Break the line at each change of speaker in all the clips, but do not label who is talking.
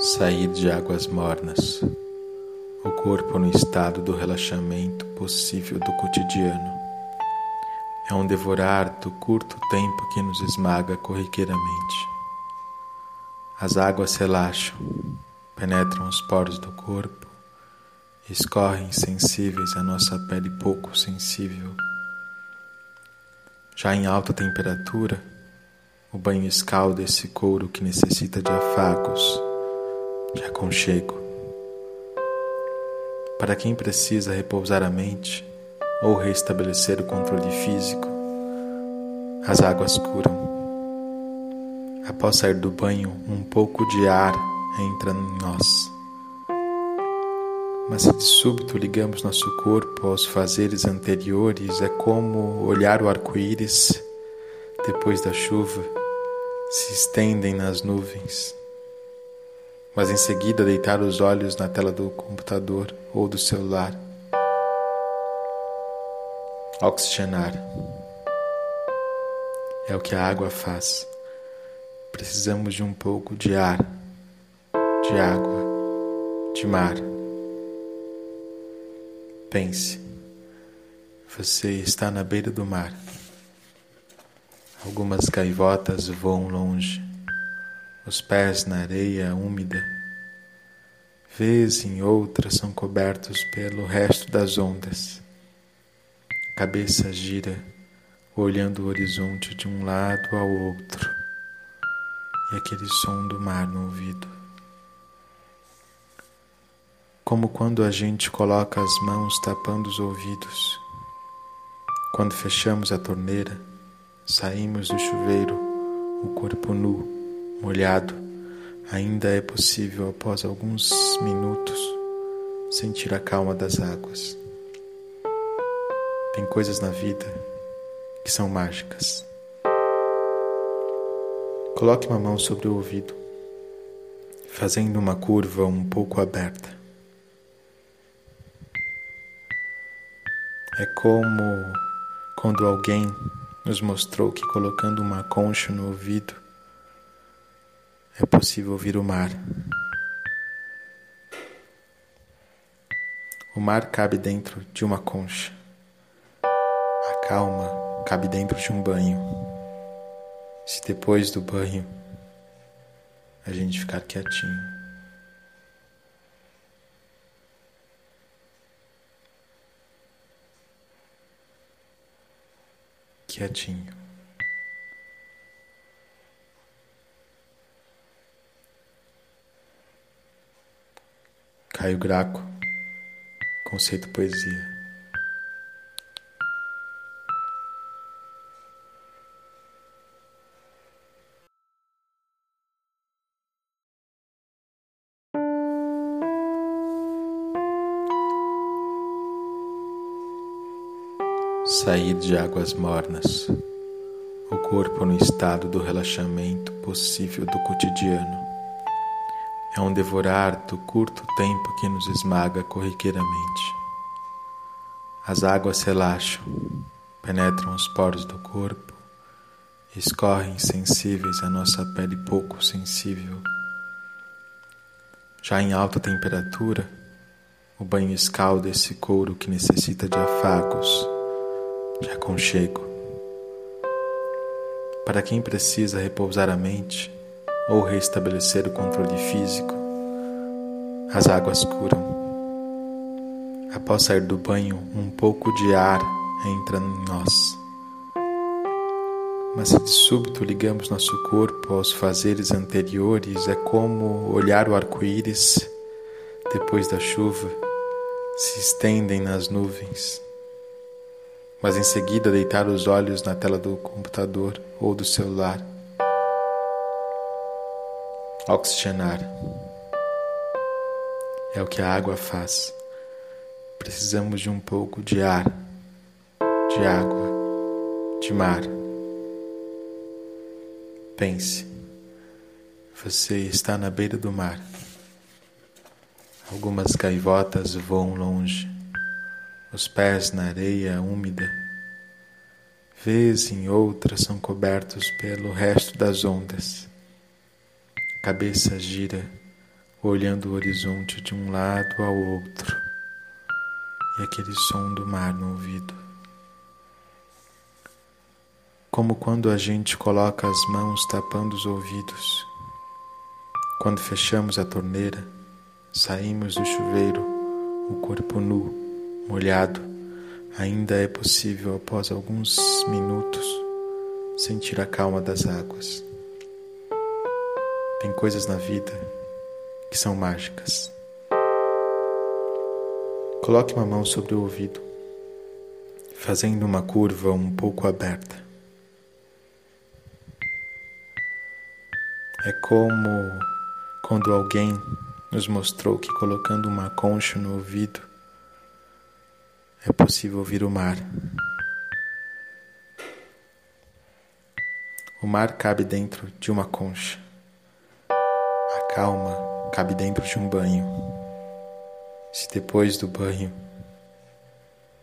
Sair de águas mornas, o corpo no estado do relaxamento possível do cotidiano. É um devorar do curto tempo que nos esmaga corriqueiramente. As águas relaxam, penetram os poros do corpo, escorrem sensíveis à nossa pele pouco sensível. Já em alta temperatura, o banho escalda esse couro que necessita de afagos de aconchego. Para quem precisa repousar a mente ou restabelecer o controle físico, as águas curam. Após sair do banho, um pouco de ar entra em nós. Mas se de súbito ligamos nosso corpo aos fazeres anteriores, é como olhar o arco-íris depois da chuva se estendem nas nuvens mas em seguida deitar os olhos na tela do computador ou do celular. Oxigenar é o que a água faz. Precisamos de um pouco de ar, de água, de mar. Pense, você está na beira do mar. Algumas gaivotas voam longe os pés na areia úmida, vez em outra são cobertos pelo resto das ondas. A cabeça gira, olhando o horizonte de um lado ao outro, e aquele som do mar no ouvido. Como quando a gente coloca as mãos tapando os ouvidos. Quando fechamos a torneira, saímos do chuveiro, o corpo nu molhado, ainda é possível, após alguns minutos, sentir a calma das águas. Tem coisas na vida que são mágicas. Coloque uma mão sobre o ouvido, fazendo uma curva um pouco aberta. É como quando alguém nos mostrou que colocando uma concha no ouvido é possível ouvir o mar. O mar cabe dentro de uma concha. A calma cabe dentro de um banho. Se depois do banho a gente ficar quietinho. Quietinho. Caio Graco, Conceito Poesia. Sair de águas mornas, o corpo no estado do relaxamento possível do cotidiano é um devorar do curto tempo que nos esmaga corriqueiramente. As águas relaxam, penetram os poros do corpo, escorrem sensíveis à nossa pele pouco sensível. Já em alta temperatura, o banho escalda esse couro que necessita de afagos, de aconchego. Para quem precisa repousar a mente, ou restabelecer o controle físico, as águas curam. Após sair do banho, um pouco de ar entra em nós. Mas se de súbito ligamos nosso corpo aos fazeres anteriores, é como olhar o arco-íris depois da chuva se estendem nas nuvens. Mas em seguida deitar os olhos na tela do computador ou do celular Oxigenar é o que a água faz. Precisamos de um pouco de ar, de água, de mar. Pense, você está na beira do mar. Algumas gaivotas voam longe, os pés na areia úmida. Vez em outras são cobertos pelo resto das ondas cabeça gira, olhando o horizonte de um lado ao outro e aquele som do mar no ouvido. Como quando a gente coloca as mãos tapando os ouvidos. Quando fechamos a torneira, saímos do chuveiro, o corpo nu, molhado, ainda é possível após alguns minutos sentir a calma das águas. Tem coisas na vida que são mágicas. Coloque uma mão sobre o ouvido, fazendo uma curva um pouco aberta. É como quando alguém nos mostrou que colocando uma concha no ouvido é possível ouvir o mar. O mar cabe dentro de uma concha. Calma cabe dentro de um banho. Se depois do banho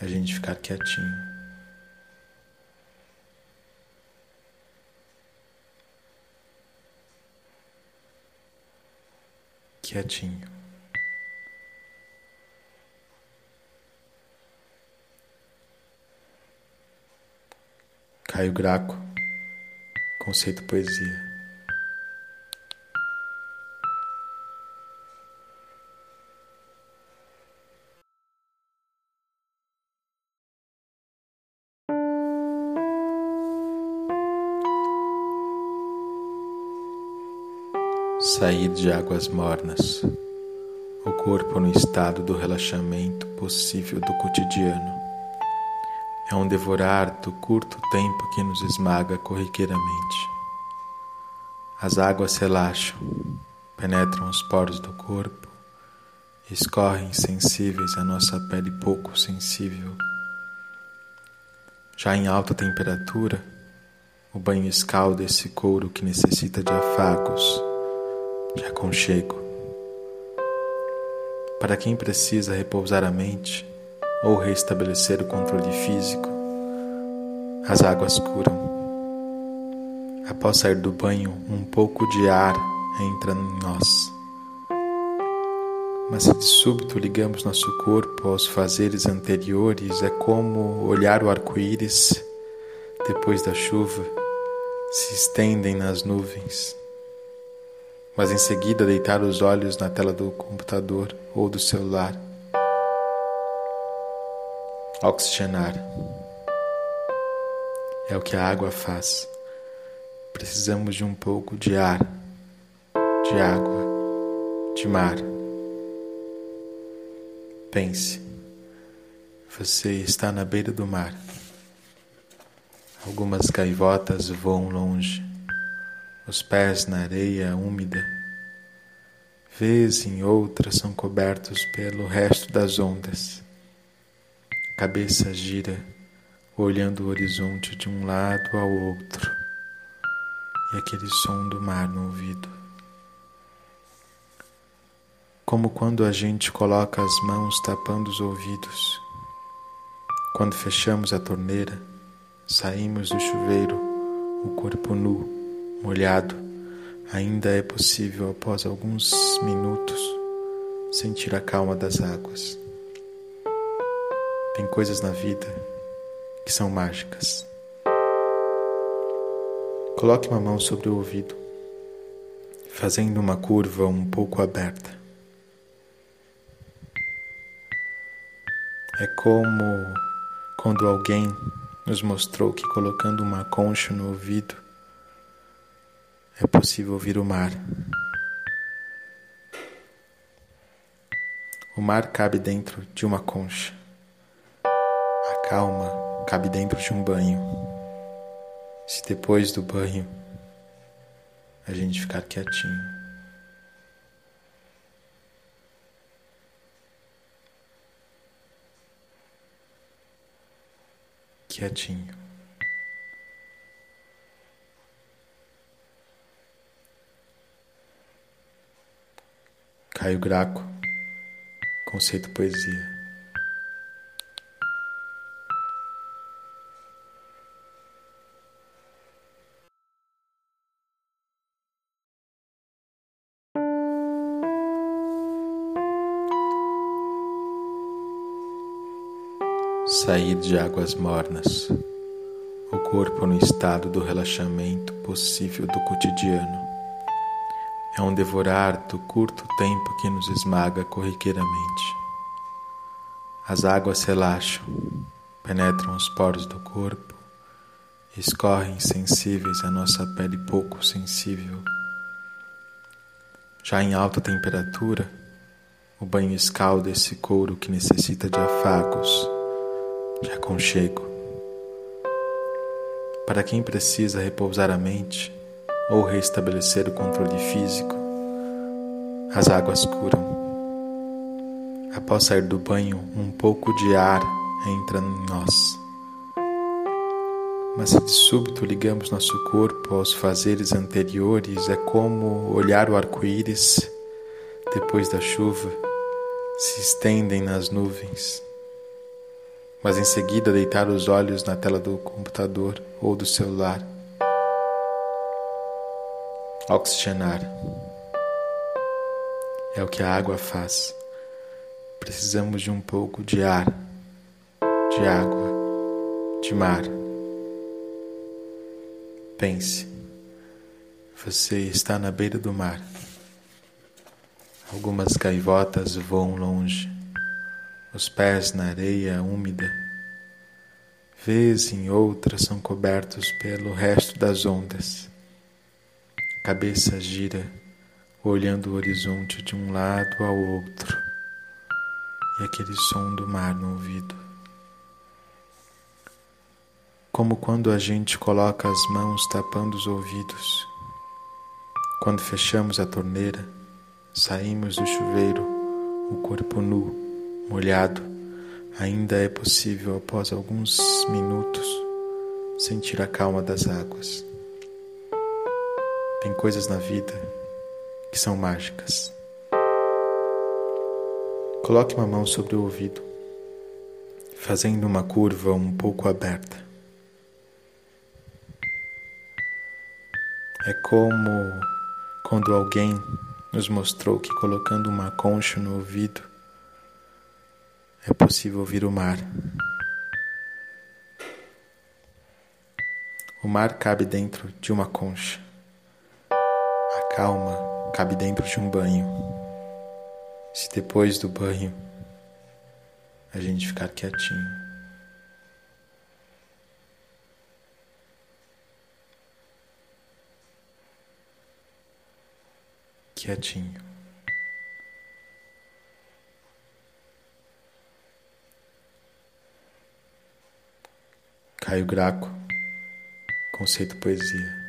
a gente ficar quietinho. Quietinho. Caio Graco, Conceito Poesia. Sair de águas mornas, o corpo no estado do relaxamento possível do cotidiano é um devorar do curto tempo que nos esmaga corriqueiramente. As águas relaxam, penetram os poros do corpo, escorrem sensíveis à nossa pele pouco sensível. Já em alta temperatura, o banho escalda esse couro que necessita de afagos, de aconchego. Para quem precisa repousar a mente, ou restabelecer o controle físico, as águas curam. Após sair do banho, um pouco de ar entra em nós. Mas se de súbito ligamos nosso corpo aos fazeres anteriores, é como olhar o arco-íris depois da chuva, se estendem nas nuvens. Mas em seguida deitar os olhos na tela do computador ou do celular Oxigenar é o que a água faz. Precisamos de um pouco de ar, de água, de mar. Pense, você está na beira do mar. Algumas gaivotas voam longe, os pés na areia úmida. Vez em outras são cobertos pelo resto das ondas cabeça gira, olhando o horizonte de um lado ao outro, e aquele som do mar no ouvido. Como quando a gente coloca as mãos tapando os ouvidos. Quando fechamos a torneira, saímos do chuveiro, o corpo nu, molhado, ainda é possível após alguns minutos sentir a calma das águas. Tem coisas na vida que são mágicas. Coloque uma mão sobre o ouvido, fazendo uma curva um pouco aberta. É como quando alguém nos mostrou que colocando uma concha no ouvido é possível ouvir o mar. O mar cabe dentro de uma concha calma cabe dentro de um banho. Se depois do banho a gente ficar quietinho. Quietinho. Caio Graco, Conceito Poesia. Sair de águas mornas, o corpo no estado do relaxamento possível do cotidiano é um devorar do curto tempo que nos esmaga corriqueiramente. As águas relaxam, penetram os poros do corpo, escorrem sensíveis à nossa pele pouco sensível. Já em alta temperatura, o banho escalda esse couro que necessita de afagos de aconchego. Para quem precisa repousar a mente ou restabelecer o controle físico, as águas curam. Após sair do banho, um pouco de ar entra em nós. Mas se de súbito ligamos nosso corpo aos fazeres anteriores, é como olhar o arco-íris depois da chuva se estendem nas nuvens mas em seguida deitar os olhos na tela do computador ou do celular. Oxigenar é o que a água faz. Precisamos de um pouco de ar, de água, de mar. Pense, você está na beira do mar. Algumas gaivotas voam longe os pés na areia úmida, vez em outra são cobertos pelo resto das ondas. Cabeça gira, olhando o horizonte de um lado ao outro, e aquele som do mar no ouvido. Como quando a gente coloca as mãos tapando os ouvidos. Quando fechamos a torneira, saímos do chuveiro, o corpo nu molhado, ainda é possível, após alguns minutos, sentir a calma das águas. Tem coisas na vida que são mágicas. Coloque uma mão sobre o ouvido, fazendo uma curva um pouco aberta. É como quando alguém nos mostrou que colocando uma concha no ouvido é possível ouvir o mar. O mar cabe dentro de uma concha. Calma cabe dentro de um banho. Se depois do banho a gente ficar quietinho. Quietinho. Caio Graco, Conceito Poesia.